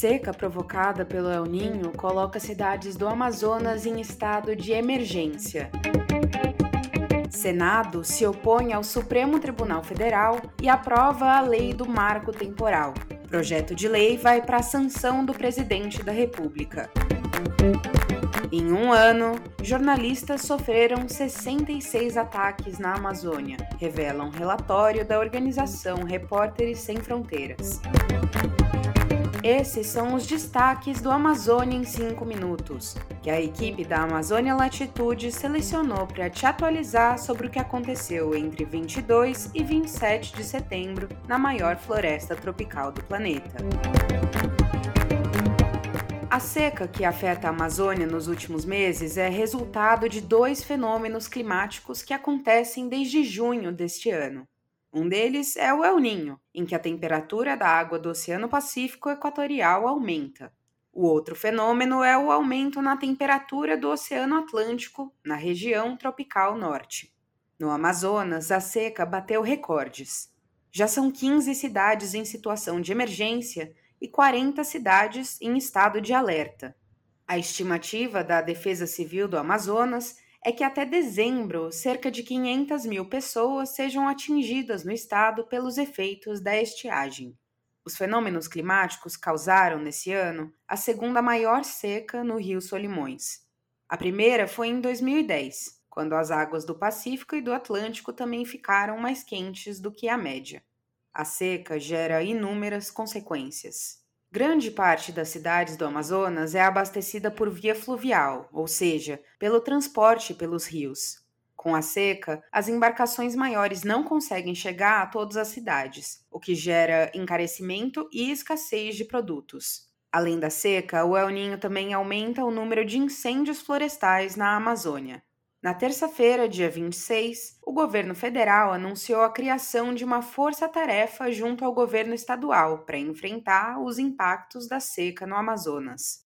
Seca provocada pelo El Ninho coloca cidades do Amazonas em estado de emergência. Senado se opõe ao Supremo Tribunal Federal e aprova a lei do marco temporal. Projeto de lei vai para a sanção do presidente da República. Em um ano, jornalistas sofreram 66 ataques na Amazônia, revela um relatório da organização Repórteres Sem Fronteiras. Esses são os destaques do Amazônia em 5 minutos, que a equipe da Amazônia Latitude selecionou para te atualizar sobre o que aconteceu entre 22 e 27 de setembro na maior floresta tropical do planeta. A seca que afeta a Amazônia nos últimos meses é resultado de dois fenômenos climáticos que acontecem desde junho deste ano. Um deles é o El Ninho, em que a temperatura da água do Oceano Pacífico Equatorial aumenta. O outro fenômeno é o aumento na temperatura do Oceano Atlântico, na região tropical norte. No Amazonas, a seca bateu recordes. Já são 15 cidades em situação de emergência e 40 cidades em estado de alerta. A estimativa da Defesa Civil do Amazonas é que até dezembro, cerca de 500 mil pessoas sejam atingidas no estado pelos efeitos da estiagem. Os fenômenos climáticos causaram, nesse ano, a segunda maior seca no Rio Solimões. A primeira foi em 2010, quando as águas do Pacífico e do Atlântico também ficaram mais quentes do que a média. A seca gera inúmeras consequências. Grande parte das cidades do Amazonas é abastecida por via fluvial, ou seja, pelo transporte pelos rios. Com a seca, as embarcações maiores não conseguem chegar a todas as cidades, o que gera encarecimento e escassez de produtos. Além da seca, o El Ninho também aumenta o número de incêndios florestais na Amazônia. Na terça-feira, dia 26, o governo federal anunciou a criação de uma força-tarefa junto ao governo estadual para enfrentar os impactos da seca no Amazonas.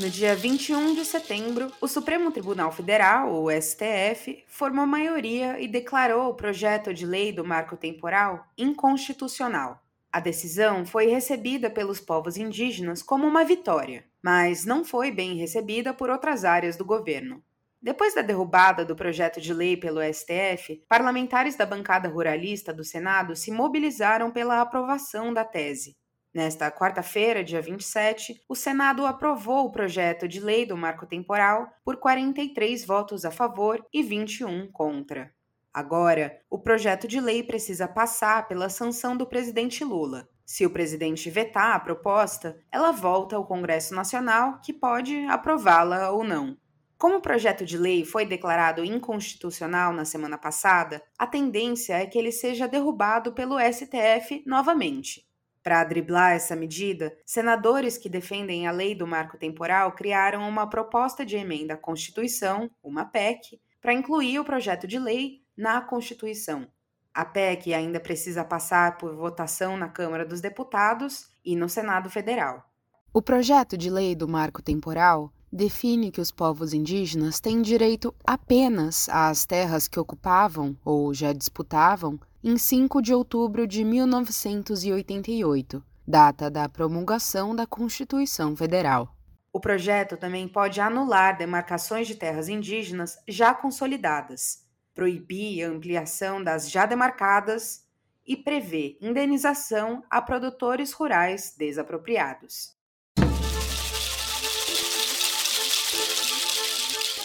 No dia 21 de setembro, o Supremo Tribunal Federal, o STF, formou maioria e declarou o projeto de lei do marco temporal inconstitucional. A decisão foi recebida pelos povos indígenas como uma vitória, mas não foi bem recebida por outras áreas do governo. Depois da derrubada do projeto de lei pelo STF, parlamentares da bancada ruralista do Senado se mobilizaram pela aprovação da tese. Nesta quarta-feira, dia 27, o Senado aprovou o projeto de lei do marco temporal por 43 votos a favor e 21 contra. Agora, o projeto de lei precisa passar pela sanção do presidente Lula. Se o presidente vetar a proposta, ela volta ao Congresso Nacional, que pode aprová-la ou não. Como o projeto de lei foi declarado inconstitucional na semana passada, a tendência é que ele seja derrubado pelo STF novamente. Para driblar essa medida, senadores que defendem a lei do marco temporal criaram uma proposta de emenda à Constituição, uma PEC, para incluir o projeto de lei na Constituição. A PEC ainda precisa passar por votação na Câmara dos Deputados e no Senado Federal. O projeto de lei do marco temporal define que os povos indígenas têm direito apenas às terras que ocupavam ou já disputavam em 5 de outubro de 1988, data da promulgação da Constituição Federal. O projeto também pode anular demarcações de terras indígenas já consolidadas proibir a ampliação das já demarcadas e prevê indenização a produtores rurais desapropriados.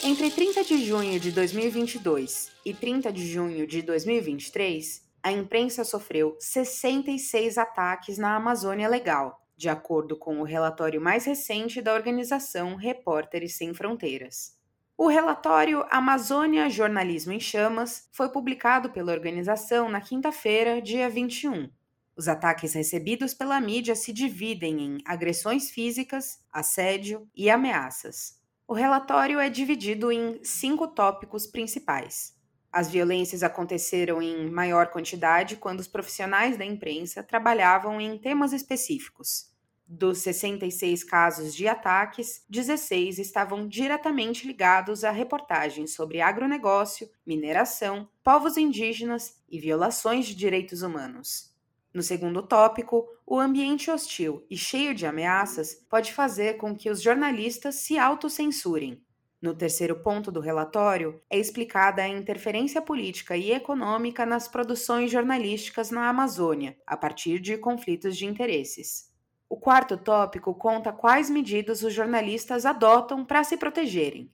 Entre 30 de junho de 2022 e 30 de junho de 2023, a imprensa sofreu 66 ataques na Amazônia Legal, de acordo com o relatório mais recente da organização Repórteres Sem Fronteiras. O relatório Amazônia Jornalismo em Chamas foi publicado pela organização na quinta-feira, dia 21. Os ataques recebidos pela mídia se dividem em agressões físicas, assédio e ameaças. O relatório é dividido em cinco tópicos principais. As violências aconteceram em maior quantidade quando os profissionais da imprensa trabalhavam em temas específicos. Dos 66 casos de ataques, 16 estavam diretamente ligados a reportagens sobre agronegócio, mineração, povos indígenas e violações de direitos humanos. No segundo tópico, o ambiente hostil e cheio de ameaças pode fazer com que os jornalistas se autocensurem. No terceiro ponto do relatório, é explicada a interferência política e econômica nas produções jornalísticas na Amazônia, a partir de conflitos de interesses. O quarto tópico conta quais medidas os jornalistas adotam para se protegerem.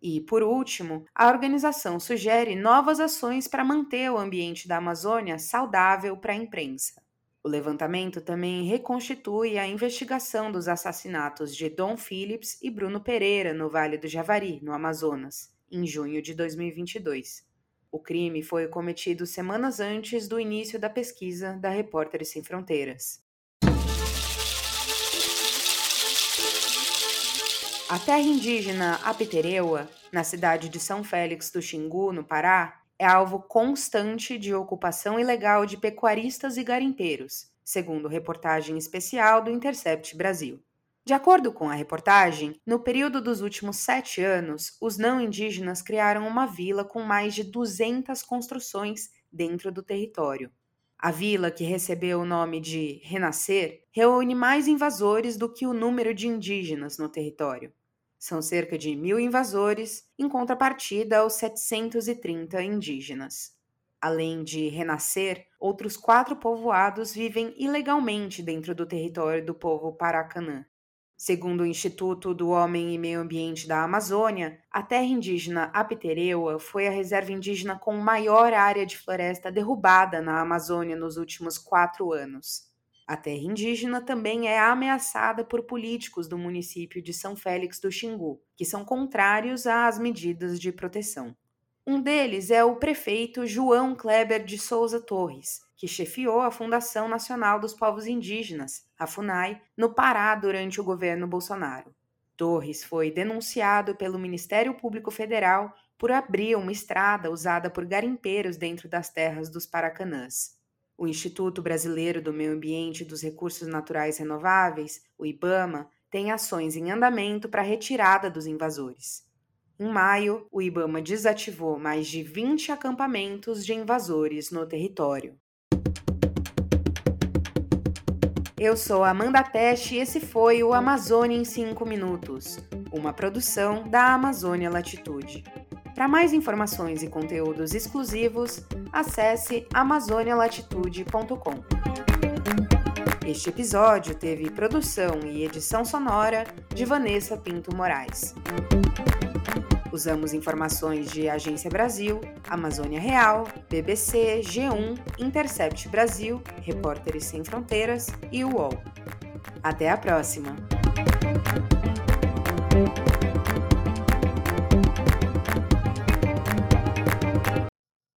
E, por último, a organização sugere novas ações para manter o ambiente da Amazônia saudável para a imprensa. O levantamento também reconstitui a investigação dos assassinatos de Dom Phillips e Bruno Pereira no Vale do Javari, no Amazonas, em junho de 2022. O crime foi cometido semanas antes do início da pesquisa da Repórteres Sem Fronteiras. A terra indígena Apitereua, na cidade de São Félix do Xingu, no Pará, é alvo constante de ocupação ilegal de pecuaristas e garimpeiros, segundo reportagem especial do Intercept Brasil. De acordo com a reportagem, no período dos últimos sete anos, os não indígenas criaram uma vila com mais de 200 construções dentro do território. A vila, que recebeu o nome de Renascer, reúne mais invasores do que o número de indígenas no território. São cerca de mil invasores, em contrapartida aos 730 indígenas. Além de renascer, outros quatro povoados vivem ilegalmente dentro do território do povo Paracanã. Segundo o Instituto do Homem e Meio Ambiente da Amazônia, a terra indígena Apitereua foi a reserva indígena com maior área de floresta derrubada na Amazônia nos últimos quatro anos. A terra indígena também é ameaçada por políticos do município de São Félix do Xingu, que são contrários às medidas de proteção. Um deles é o prefeito João Kleber de Souza Torres, que chefiou a Fundação Nacional dos Povos Indígenas, a FUNAI, no Pará durante o governo Bolsonaro. Torres foi denunciado pelo Ministério Público Federal por abrir uma estrada usada por garimpeiros dentro das terras dos Paracanãs. O Instituto Brasileiro do Meio Ambiente e dos Recursos Naturais Renováveis, o IBAMA, tem ações em andamento para a retirada dos invasores. Em maio, o IBAMA desativou mais de 20 acampamentos de invasores no território. Eu sou Amanda Teste e esse foi o Amazônia em 5 Minutos, uma produção da Amazônia Latitude. Para mais informações e conteúdos exclusivos, acesse amazonialatitude.com. Este episódio teve produção e edição sonora de Vanessa Pinto Moraes. Usamos informações de Agência Brasil, Amazônia Real, BBC, G1, Intercept Brasil, Repórteres Sem Fronteiras e UOL. Até a próxima!